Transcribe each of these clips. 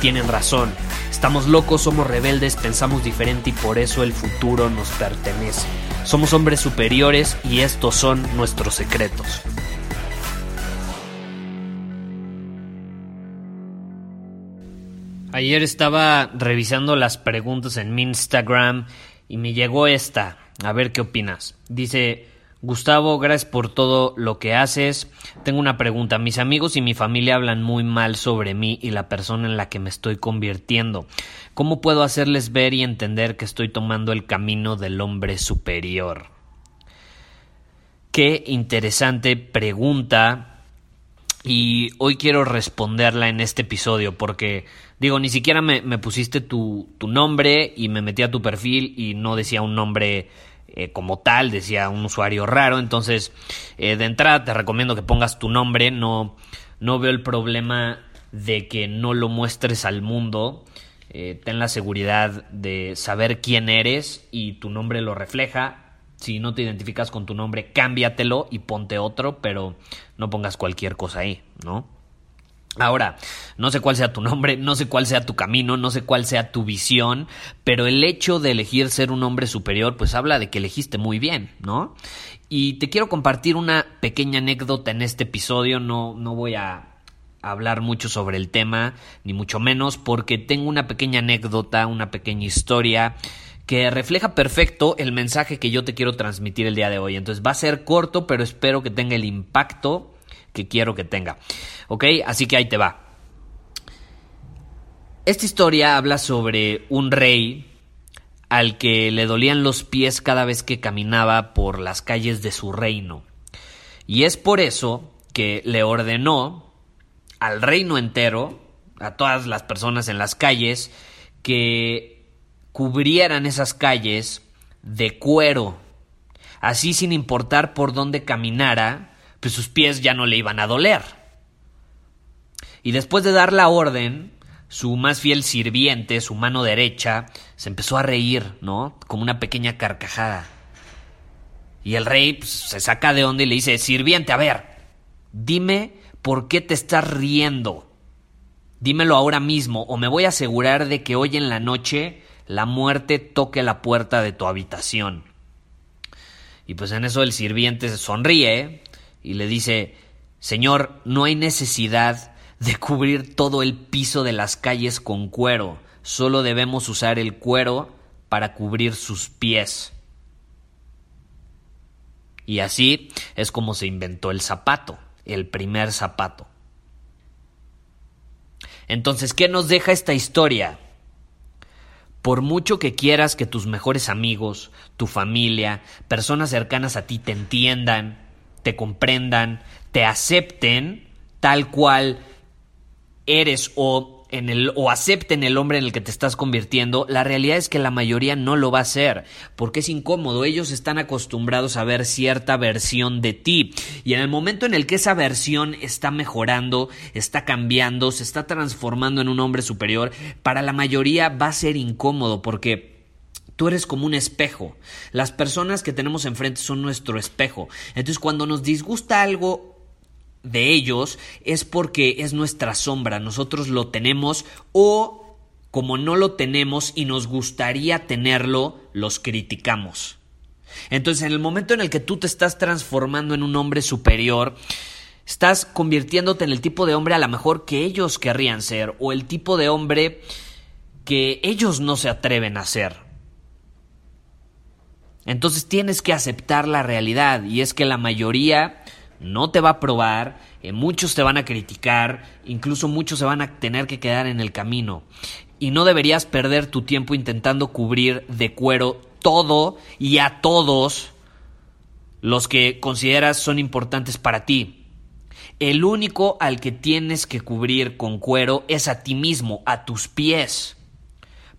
tienen razón. Estamos locos, somos rebeldes, pensamos diferente y por eso el futuro nos pertenece. Somos hombres superiores y estos son nuestros secretos. Ayer estaba revisando las preguntas en mi Instagram y me llegó esta. A ver qué opinas. Dice, Gustavo, gracias por todo lo que haces. Tengo una pregunta. Mis amigos y mi familia hablan muy mal sobre mí y la persona en la que me estoy convirtiendo. ¿Cómo puedo hacerles ver y entender que estoy tomando el camino del hombre superior? Qué interesante pregunta y hoy quiero responderla en este episodio porque digo, ni siquiera me, pusiste tu, nombre y me metí a tu perfil y no decía un nombre eh, como tal, decía un usuario raro, entonces eh, de entrada te recomiendo que pongas tu nombre, no, no veo el problema de que no lo muestres al mundo. Eh, ten la seguridad de saber quién eres y tu nombre lo refleja si no te identificas con tu nombre, cámbiatelo y ponte otro, pero no pongas cualquier cosa ahí, ¿no? Ahora, no sé cuál sea tu nombre, no sé cuál sea tu camino, no sé cuál sea tu visión, pero el hecho de elegir ser un hombre superior, pues habla de que elegiste muy bien, ¿no? Y te quiero compartir una pequeña anécdota en este episodio, no, no voy a hablar mucho sobre el tema, ni mucho menos, porque tengo una pequeña anécdota, una pequeña historia que refleja perfecto el mensaje que yo te quiero transmitir el día de hoy. Entonces va a ser corto, pero espero que tenga el impacto que quiero que tenga. ¿Ok? Así que ahí te va. Esta historia habla sobre un rey al que le dolían los pies cada vez que caminaba por las calles de su reino. Y es por eso que le ordenó al reino entero, a todas las personas en las calles, que cubrieran esas calles de cuero. Así sin importar por dónde caminara, pues sus pies ya no le iban a doler. Y después de dar la orden, su más fiel sirviente, su mano derecha, se empezó a reír, ¿no? Como una pequeña carcajada. Y el rey pues, se saca de onda y le dice, sirviente, a ver, dime por qué te estás riendo. Dímelo ahora mismo o me voy a asegurar de que hoy en la noche la muerte toque la puerta de tu habitación. Y pues en eso el sirviente se sonríe y le dice, Señor, no hay necesidad de cubrir todo el piso de las calles con cuero, solo debemos usar el cuero para cubrir sus pies. Y así es como se inventó el zapato, el primer zapato. Entonces, ¿qué nos deja esta historia? Por mucho que quieras que tus mejores amigos, tu familia, personas cercanas a ti te entiendan, te comprendan, te acepten tal cual eres o en el o acepten el hombre en el que te estás convirtiendo, la realidad es que la mayoría no lo va a hacer, porque es incómodo, ellos están acostumbrados a ver cierta versión de ti, y en el momento en el que esa versión está mejorando, está cambiando, se está transformando en un hombre superior, para la mayoría va a ser incómodo, porque Tú eres como un espejo. Las personas que tenemos enfrente son nuestro espejo. Entonces, cuando nos disgusta algo de ellos es porque es nuestra sombra, nosotros lo tenemos o como no lo tenemos y nos gustaría tenerlo, los criticamos. Entonces, en el momento en el que tú te estás transformando en un hombre superior, estás convirtiéndote en el tipo de hombre a lo mejor que ellos querrían ser o el tipo de hombre que ellos no se atreven a ser. Entonces tienes que aceptar la realidad y es que la mayoría no te va a aprobar, eh, muchos te van a criticar, incluso muchos se van a tener que quedar en el camino. Y no deberías perder tu tiempo intentando cubrir de cuero todo y a todos los que consideras son importantes para ti. El único al que tienes que cubrir con cuero es a ti mismo, a tus pies.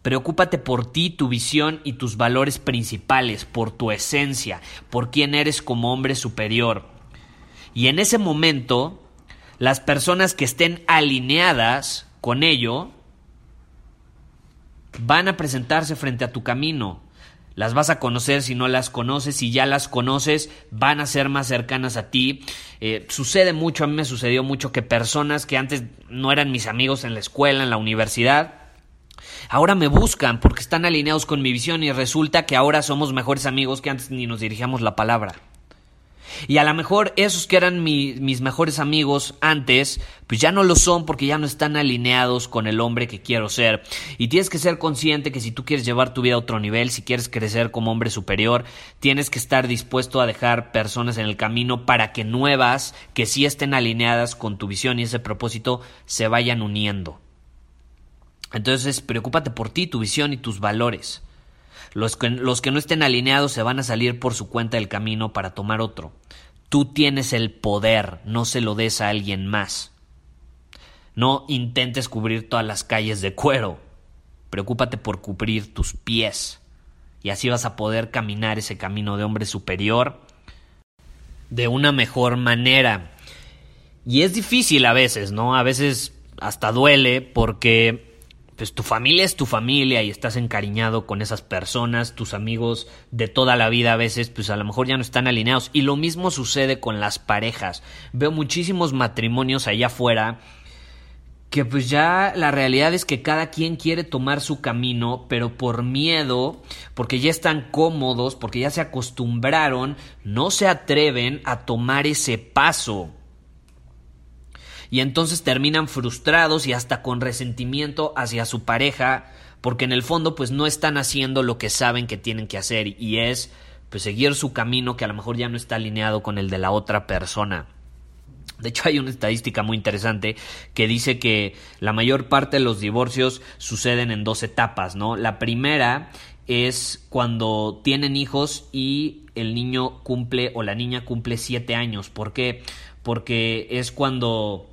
Preocúpate por ti, tu visión y tus valores principales, por tu esencia, por quién eres como hombre superior. Y en ese momento, las personas que estén alineadas con ello van a presentarse frente a tu camino. Las vas a conocer si no las conoces, si ya las conoces, van a ser más cercanas a ti. Eh, sucede mucho, a mí me sucedió mucho que personas que antes no eran mis amigos en la escuela, en la universidad, ahora me buscan porque están alineados con mi visión y resulta que ahora somos mejores amigos que antes ni nos dirigíamos la palabra. Y a lo mejor esos que eran mis mejores amigos antes, pues ya no lo son porque ya no están alineados con el hombre que quiero ser. Y tienes que ser consciente que si tú quieres llevar tu vida a otro nivel, si quieres crecer como hombre superior, tienes que estar dispuesto a dejar personas en el camino para que nuevas, que sí estén alineadas con tu visión y ese propósito, se vayan uniendo. Entonces, preocúpate por ti, tu visión y tus valores. Los que, los que no estén alineados se van a salir por su cuenta del camino para tomar otro. Tú tienes el poder, no se lo des a alguien más. No intentes cubrir todas las calles de cuero. Preocúpate por cubrir tus pies. Y así vas a poder caminar ese camino de hombre superior de una mejor manera. Y es difícil a veces, ¿no? A veces hasta duele porque pues tu familia es tu familia y estás encariñado con esas personas, tus amigos de toda la vida a veces pues a lo mejor ya no están alineados y lo mismo sucede con las parejas. Veo muchísimos matrimonios allá afuera que pues ya la realidad es que cada quien quiere tomar su camino, pero por miedo, porque ya están cómodos, porque ya se acostumbraron, no se atreven a tomar ese paso y entonces terminan frustrados y hasta con resentimiento hacia su pareja porque en el fondo pues no están haciendo lo que saben que tienen que hacer y es pues seguir su camino que a lo mejor ya no está alineado con el de la otra persona. De hecho, hay una estadística muy interesante que dice que la mayor parte de los divorcios suceden en dos etapas, ¿no? La primera es cuando tienen hijos y el niño cumple o la niña cumple siete años. ¿Por qué? Porque es cuando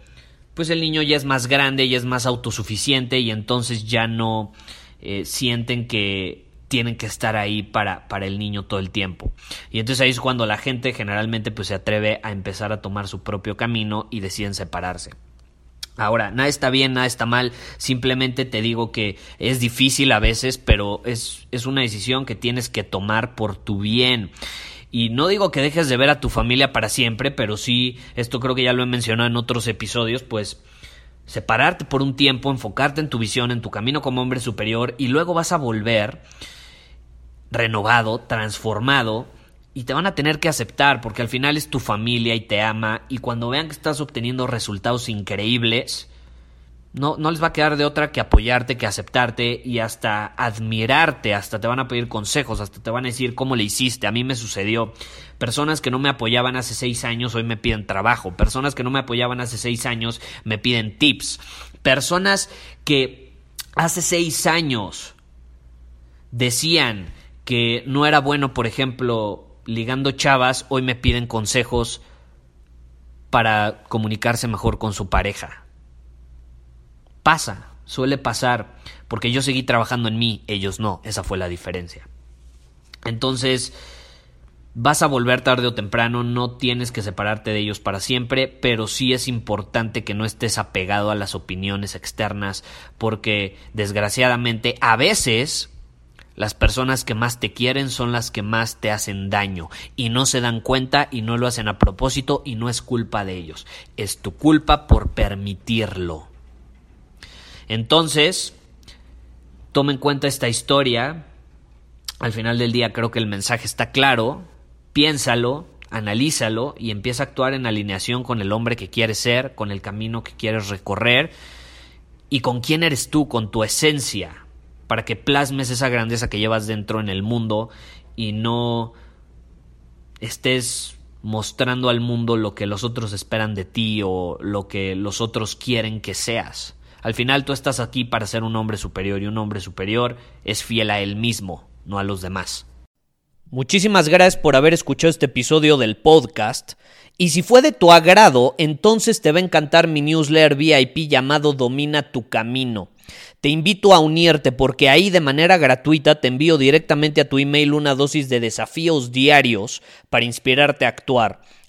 pues el niño ya es más grande y es más autosuficiente y entonces ya no eh, sienten que tienen que estar ahí para, para el niño todo el tiempo. Y entonces ahí es cuando la gente generalmente pues se atreve a empezar a tomar su propio camino y deciden separarse. Ahora, nada está bien, nada está mal, simplemente te digo que es difícil a veces, pero es, es una decisión que tienes que tomar por tu bien. Y no digo que dejes de ver a tu familia para siempre, pero sí, esto creo que ya lo he mencionado en otros episodios, pues separarte por un tiempo, enfocarte en tu visión, en tu camino como hombre superior y luego vas a volver renovado, transformado y te van a tener que aceptar porque al final es tu familia y te ama y cuando vean que estás obteniendo resultados increíbles, no, no les va a quedar de otra que apoyarte, que aceptarte y hasta admirarte, hasta te van a pedir consejos, hasta te van a decir cómo le hiciste. A mí me sucedió. Personas que no me apoyaban hace seis años hoy me piden trabajo. Personas que no me apoyaban hace seis años me piden tips. Personas que hace seis años decían que no era bueno, por ejemplo, ligando chavas, hoy me piden consejos para comunicarse mejor con su pareja Pasa, suele pasar, porque yo seguí trabajando en mí, ellos no, esa fue la diferencia. Entonces, vas a volver tarde o temprano, no tienes que separarte de ellos para siempre, pero sí es importante que no estés apegado a las opiniones externas, porque desgraciadamente a veces las personas que más te quieren son las que más te hacen daño y no se dan cuenta y no lo hacen a propósito y no es culpa de ellos, es tu culpa por permitirlo. Entonces, toma en cuenta esta historia. Al final del día creo que el mensaje está claro. Piénsalo, analízalo y empieza a actuar en alineación con el hombre que quieres ser, con el camino que quieres recorrer y con quién eres tú, con tu esencia, para que plasmes esa grandeza que llevas dentro en el mundo y no estés mostrando al mundo lo que los otros esperan de ti o lo que los otros quieren que seas. Al final tú estás aquí para ser un hombre superior y un hombre superior es fiel a él mismo, no a los demás. Muchísimas gracias por haber escuchado este episodio del podcast. Y si fue de tu agrado, entonces te va a encantar mi newsletter VIP llamado Domina tu Camino. Te invito a unirte porque ahí de manera gratuita te envío directamente a tu email una dosis de desafíos diarios para inspirarte a actuar.